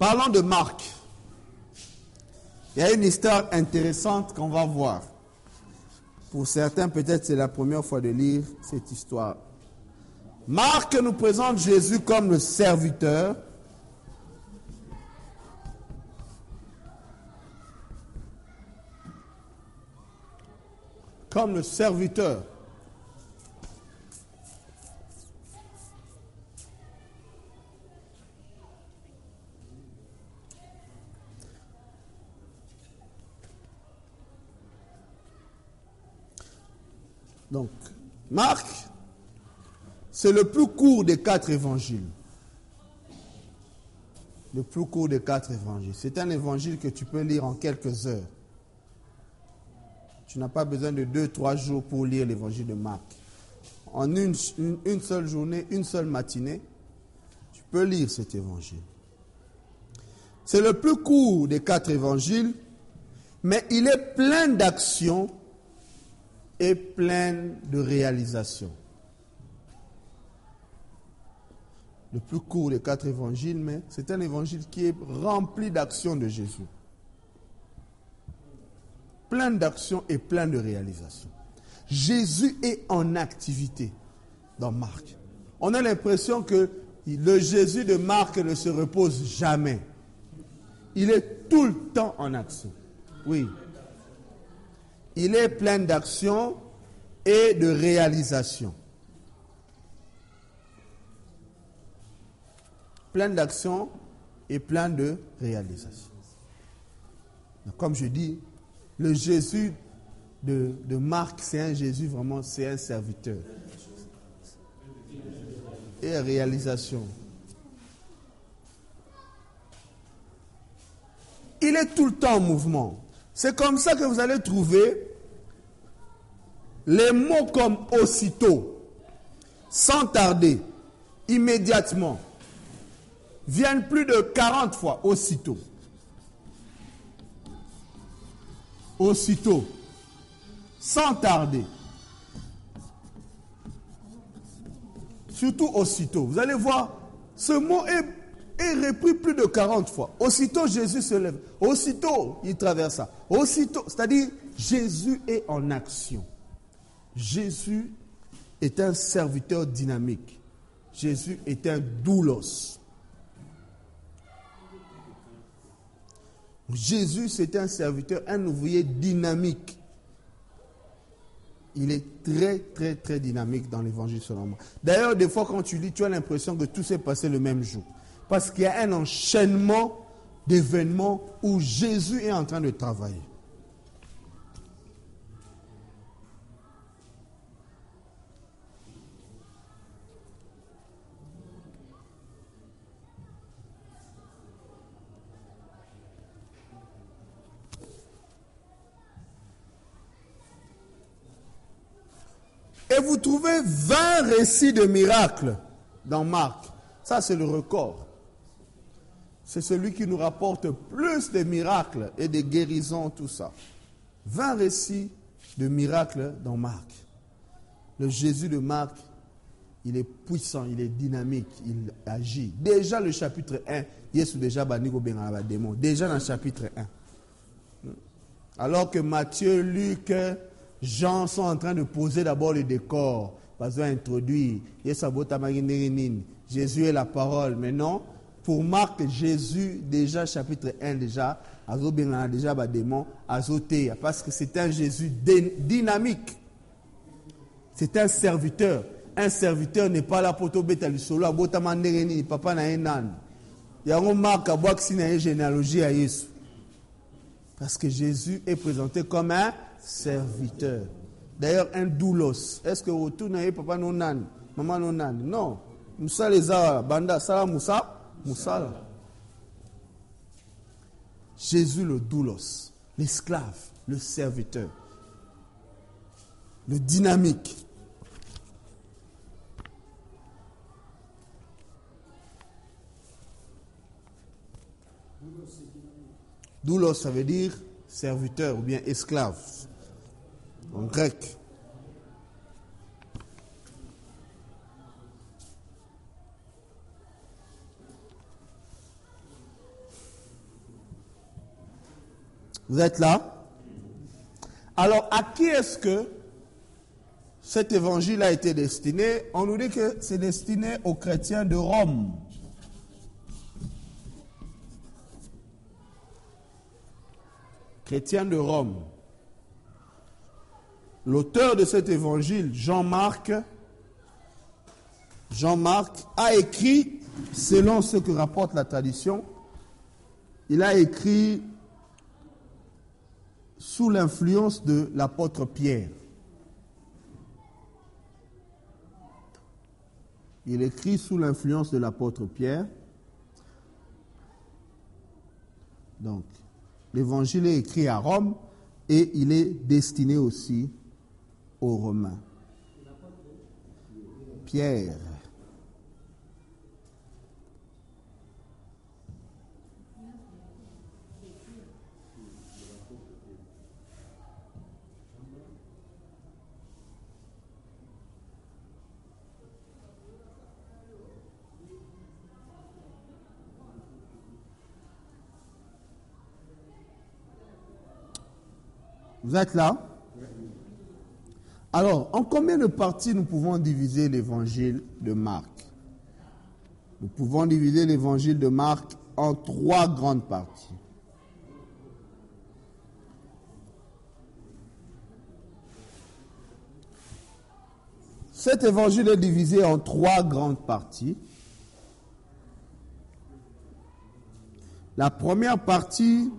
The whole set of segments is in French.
Parlons de Marc. Il y a une histoire intéressante qu'on va voir. Pour certains, peut-être c'est la première fois de lire cette histoire. Marc nous présente Jésus comme le serviteur. Comme le serviteur. Donc, Marc, c'est le plus court des quatre évangiles. Le plus court des quatre évangiles. C'est un évangile que tu peux lire en quelques heures. Tu n'as pas besoin de deux, trois jours pour lire l'évangile de Marc. En une, seule journée, une seule matinée, tu peux lire cet évangile. C'est le plus court des quatre évangiles, mais il est plein d'actions et plein de réalisations. Le plus court des quatre évangiles, mais c'est un évangile qui est rempli d'actions de Jésus. Plein d'actions et plein de réalisations. Jésus est en activité dans Marc. On a l'impression que le Jésus de Marc ne se repose jamais. Il est tout le temps en action. Oui il est plein d'action et de réalisation. Plein d'action et plein de réalisation. Comme je dis, le Jésus de, de Marc, c'est un Jésus vraiment, c'est un serviteur. Et réalisation. Il est tout le temps en mouvement. C'est comme ça que vous allez trouver les mots comme aussitôt, sans tarder, immédiatement, viennent plus de 40 fois aussitôt. Aussitôt, sans tarder. Surtout aussitôt. Vous allez voir, ce mot est et repris plus de 40 fois. Aussitôt, Jésus se lève. Aussitôt, il traversa. Aussitôt, c'est-à-dire, Jésus est en action. Jésus est un serviteur dynamique. Jésus est un doulos. Jésus, c'est un serviteur, un ouvrier dynamique. Il est très, très, très dynamique dans l'évangile selon moi. D'ailleurs, des fois, quand tu lis, tu as l'impression que tout s'est passé le même jour. Parce qu'il y a un enchaînement d'événements où Jésus est en train de travailler. Et vous trouvez 20 récits de miracles dans Marc. Ça, c'est le record c'est celui qui nous rapporte plus de miracles et de guérisons, tout ça. 20 récits de miracles dans Marc. Le Jésus de Marc, il est puissant, il est dynamique, il agit. Déjà le chapitre 1, Yesu déjà démon. Déjà dans le chapitre 1. Alors que Matthieu, Luc, Jean sont en train de poser d'abord le décor. Parce introduire. Jésus est la parole. Mais non, pour Marc, Jésus, déjà, chapitre 1, déjà, a déjà ba démon, parce que c'est un Jésus dynamique. C'est un serviteur. Un serviteur n'est pas là pour te bêta solo, a botama ndengeni, papa na enan. Yango Marc boaxi na généalogie à Jésus. Parce que Jésus est présenté comme un serviteur. D'ailleurs, un doulos. Est-ce que autour na papa non nan, maman non nan? Non. Moussa les a, banda. Moussala. Jésus le doulos, l'esclave, le serviteur, le dynamique. Doulos, ça veut dire serviteur ou bien esclave en grec. Vous êtes là? Alors, à qui est-ce que cet évangile a été destiné? On nous dit que c'est destiné aux chrétiens de Rome. Chrétiens de Rome. L'auteur de cet évangile, Jean-Marc, Jean-Marc a écrit, selon ce que rapporte la tradition, il a écrit sous l'influence de l'apôtre Pierre. Il écrit sous l'influence de l'apôtre Pierre. Donc, l'évangile est écrit à Rome et il est destiné aussi aux Romains. Pierre. Vous êtes là? Alors, en combien de parties nous pouvons diviser l'évangile de Marc? Nous pouvons diviser l'évangile de Marc en trois grandes parties. Cet évangile est divisé en trois grandes parties. La première partie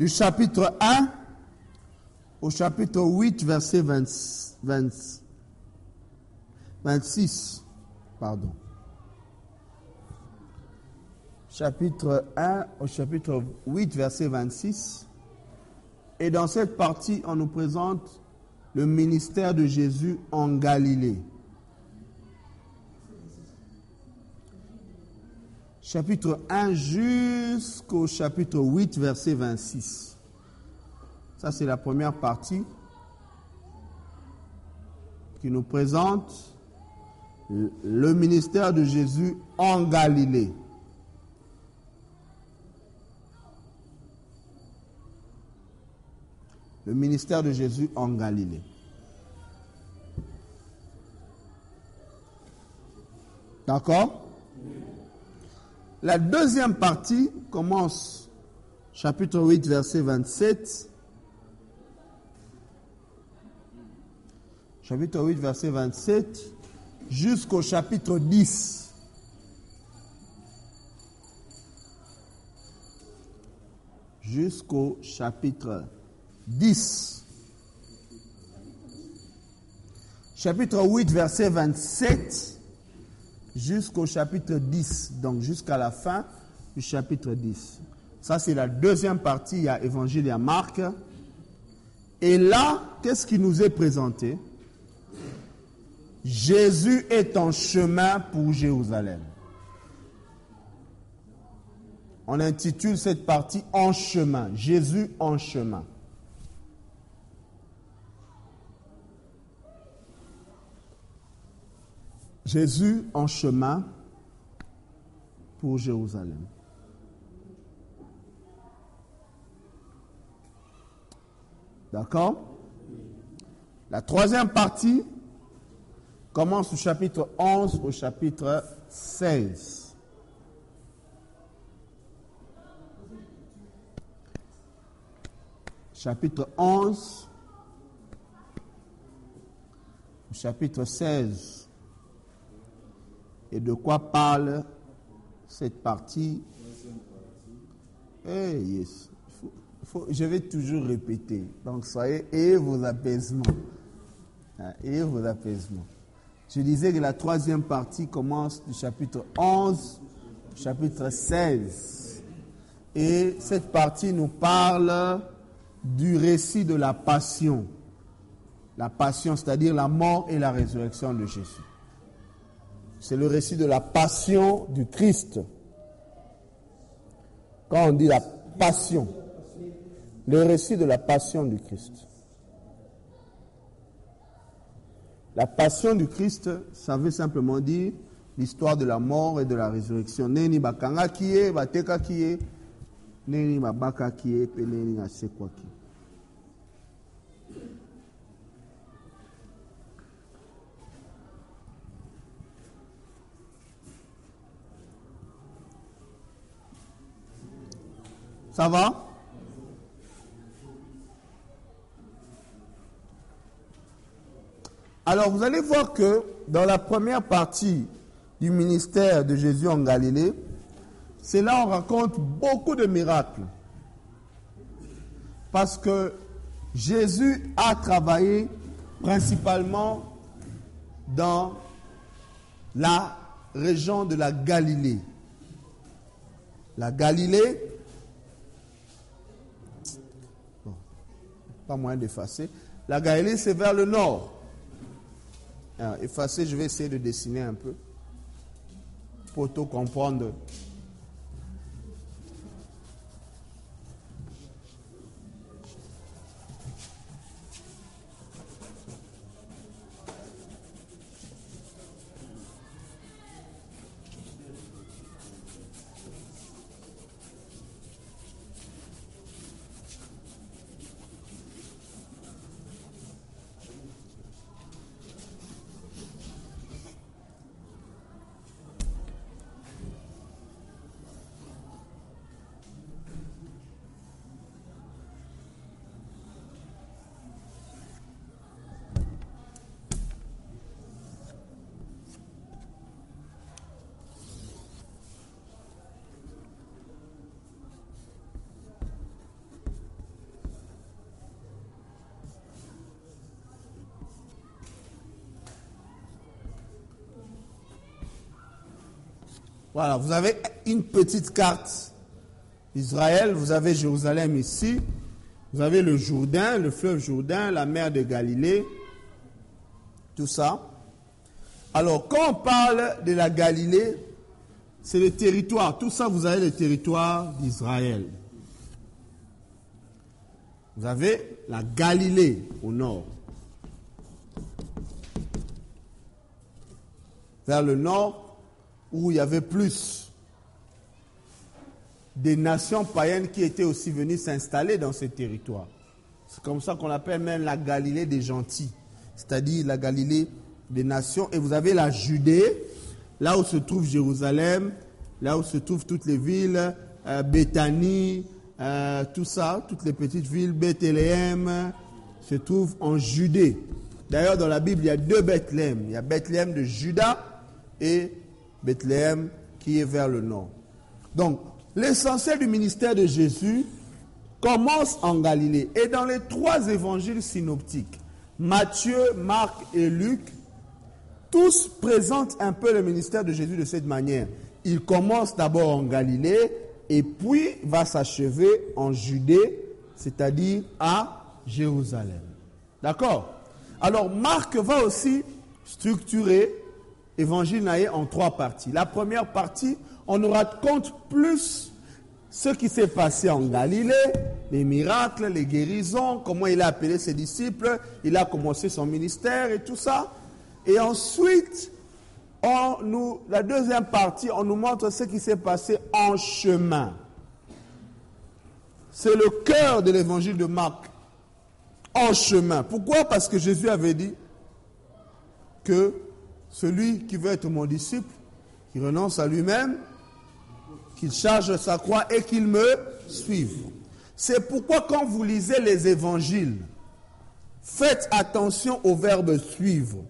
du chapitre 1 au chapitre 8, verset 20, 20, 26. Pardon. Chapitre 1 au chapitre 8, verset 26. Et dans cette partie, on nous présente le ministère de Jésus en Galilée. Chapitre 1 jusqu'au chapitre 8, verset 26. Ça, c'est la première partie qui nous présente le ministère de Jésus en Galilée. Le ministère de Jésus en Galilée. D'accord? La deuxième partie commence, chapitre 8, verset 27. Chapitre 8, verset 27, jusqu'au chapitre 10. Jusqu'au chapitre 10. Chapitre 8, verset 27 jusqu'au chapitre 10, donc jusqu'à la fin du chapitre 10. Ça, c'est la deuxième partie, a Évangile, il y a Marc. Et là, qu'est-ce qui nous est présenté? Jésus est en chemin pour Jérusalem. On intitule cette partie En chemin, Jésus en chemin. Jésus en chemin pour Jérusalem. D'accord? La troisième partie commence au chapitre 11 au chapitre 16. Chapitre 11 au chapitre 16. Et de quoi parle cette partie? Eh, yes. je vais toujours répéter. Donc, soyez, et vos apaisements. Hein, et vos apaisements. Je disais que la troisième partie commence du chapitre 11 au chapitre 16. Et cette partie nous parle du récit de la passion. La passion, c'est-à-dire la mort et la résurrection de Jésus. C'est le récit de la passion du Christ. Quand on dit la passion, le récit de la passion du Christ. La passion du Christ, ça veut simplement dire l'histoire de la mort et de la résurrection. Neni bakanga kiye, bateka kiye, neni kiye, pe neni. Ça va? Alors vous allez voir que dans la première partie du ministère de Jésus en Galilée, c'est là où on raconte beaucoup de miracles. Parce que Jésus a travaillé principalement dans la région de la Galilée. La Galilée, pas moyen d'effacer, la Galilée c'est vers le nord. Alors, effacer, je vais essayer de dessiner un peu pour tout comprendre. Voilà, vous avez une petite carte d'Israël, vous avez Jérusalem ici, vous avez le Jourdain, le fleuve Jourdain, la mer de Galilée, tout ça. Alors, quand on parle de la Galilée, c'est le territoire, tout ça, vous avez le territoire d'Israël. Vous avez la Galilée au nord. Vers le nord, où il y avait plus des nations païennes qui étaient aussi venues s'installer dans ce territoire. C'est comme ça qu'on appelle même la Galilée des gentils, c'est-à-dire la Galilée des nations. Et vous avez la Judée, là où se trouve Jérusalem, là où se trouvent toutes les villes, euh, Béthanie, euh, tout ça, toutes les petites villes, Bethléem, se trouvent en Judée. D'ailleurs, dans la Bible, il y a deux Bethléem. Il y a Bethléem de Juda et Bethléem qui est vers le nord. Donc, l'essentiel du ministère de Jésus commence en Galilée. Et dans les trois évangiles synoptiques, Matthieu, Marc et Luc, tous présentent un peu le ministère de Jésus de cette manière. Il commence d'abord en Galilée et puis va s'achever en Judée, c'est-à-dire à Jérusalem. D'accord? Alors Marc va aussi structurer évangile naïe en trois parties. La première partie, on nous raconte plus ce qui s'est passé en Galilée, les miracles, les guérisons, comment il a appelé ses disciples, il a commencé son ministère et tout ça. Et ensuite, on nous, la deuxième partie, on nous montre ce qui s'est passé en chemin. C'est le cœur de l'évangile de Marc. En chemin. Pourquoi? Parce que Jésus avait dit que celui qui veut être mon disciple, qui renonce à lui-même, qu'il charge sa croix et qu'il me suive. C'est pourquoi quand vous lisez les évangiles, faites attention au verbe suivre.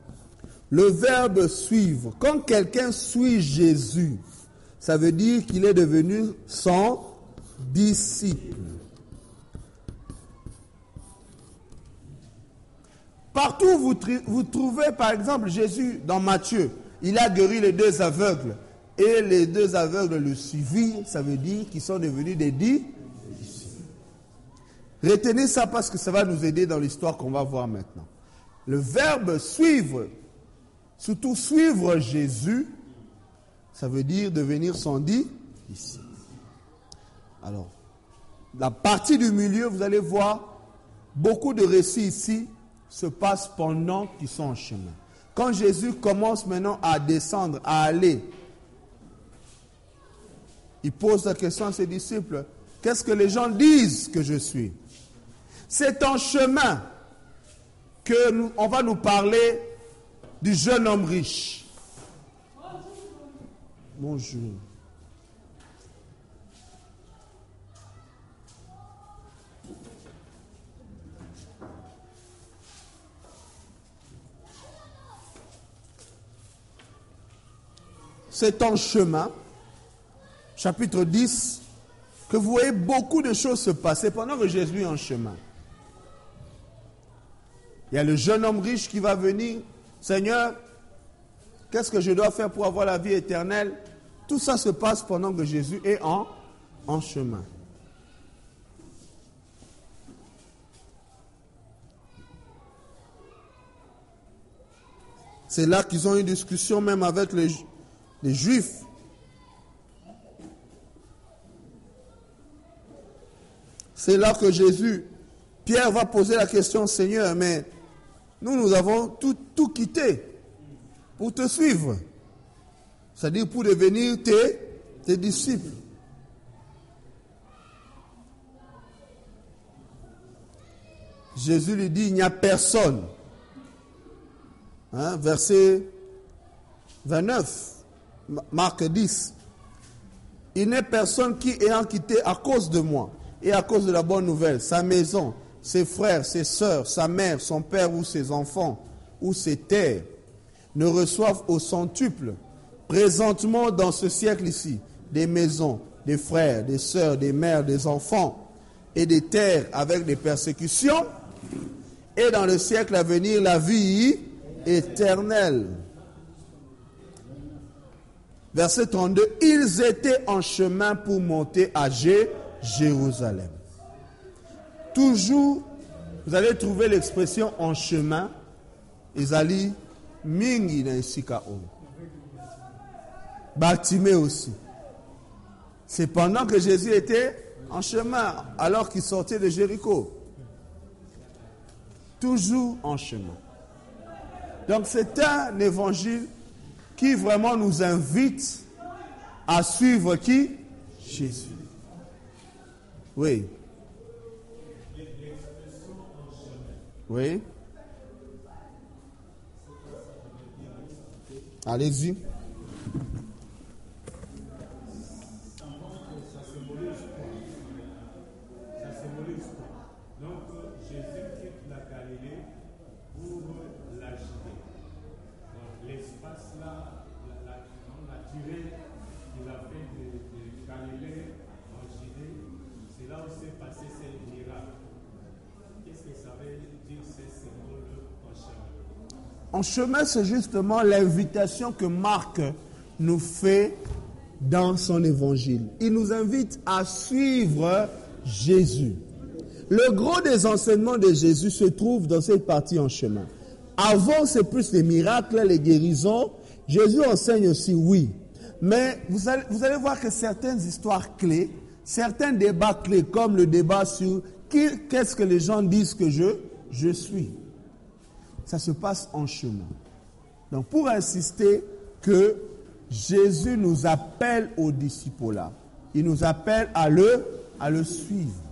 Le verbe suivre, quand quelqu'un suit Jésus, ça veut dire qu'il est devenu son disciple. Partout vous, trouvez, par exemple, Jésus dans Matthieu, il a guéri les deux aveugles. Et les deux aveugles le suivirent, ça veut dire qu'ils sont devenus des dix. Retenez ça parce que ça va nous aider dans l'histoire qu'on va voir maintenant. Le verbe suivre, surtout suivre Jésus, Ça veut dire devenir son dit. Alors, la partie du milieu, vous allez voir, beaucoup de récits ici se passent pendant qu'ils sont en chemin. Quand Jésus commence maintenant à descendre, à aller, il pose la question à ses disciples, qu'est-ce que les gens disent que je suis? C'est en chemin que nous, on va nous parler du jeune homme riche. Bonjour. C'est en chemin, chapitre 10, que vous voyez beaucoup de choses se passer pendant que Jésus est en chemin. Il y a le jeune homme riche qui va venir. Seigneur, qu'est-ce que je dois faire pour avoir la vie éternelle? Tout ça se passe pendant que Jésus est en, chemin. C'est là qu'ils ont une discussion même avec les, les Juifs. C'est là que Jésus, Pierre va poser la question, Seigneur, mais nous, nous avons tout, tout quitté pour te suivre. C'est-à-dire pour devenir tes, disciples. Jésus lui dit, il n'y a personne. Hein, verset 29, Marc 10. Il n'est personne qui, ayant quitté à cause de moi et à cause de la bonne nouvelle, sa maison, ses frères, ses sœurs, sa mère, son père ou ses enfants ou ses terres, ne reçoivent au centuple, présentement dans ce siècle ici, des maisons, des frères, des sœurs, des mères, des enfants et des terres avec des persécutions, et dans le siècle à venir la vie éternelle. Verset 32, ils étaient en chemin pour monter à Jérusalem. Toujours, vous allez trouver l'expression en chemin, Isali mingi na. Bartimée aussi. C'est pendant que Jésus était en chemin, alors qu'il sortait de Jéricho. Toujours en chemin. Donc c'est un évangile qui vraiment nous invite à suivre qui? Jésus. Oui. Oui. Allez-y. Donc Jésus quitte la Galilée pour la Judée. Donc l'espace là, la, la, la durée qu'il a fait de, de Galilée en Judée, c'est là où s'est passé ces miracles. Qu'est-ce que ça veut dire ces symboles en chemin En chemin, c'est justement l'invitation que Marc nous fait dans son évangile. Il nous invite à suivre Jésus. Le gros des enseignements de Jésus se trouve dans cette partie en chemin. Avant, c'est plus les miracles, les guérisons. Jésus enseigne aussi, oui. Mais vous allez, vous allez voir que certaines histoires clés, certains débats clés, comme le débat sur qu'est-ce que les gens disent que je suis, ça se passe en chemin. Donc, pour insister que Jésus nous appelle au disciple il nous appelle à le, à le suivre.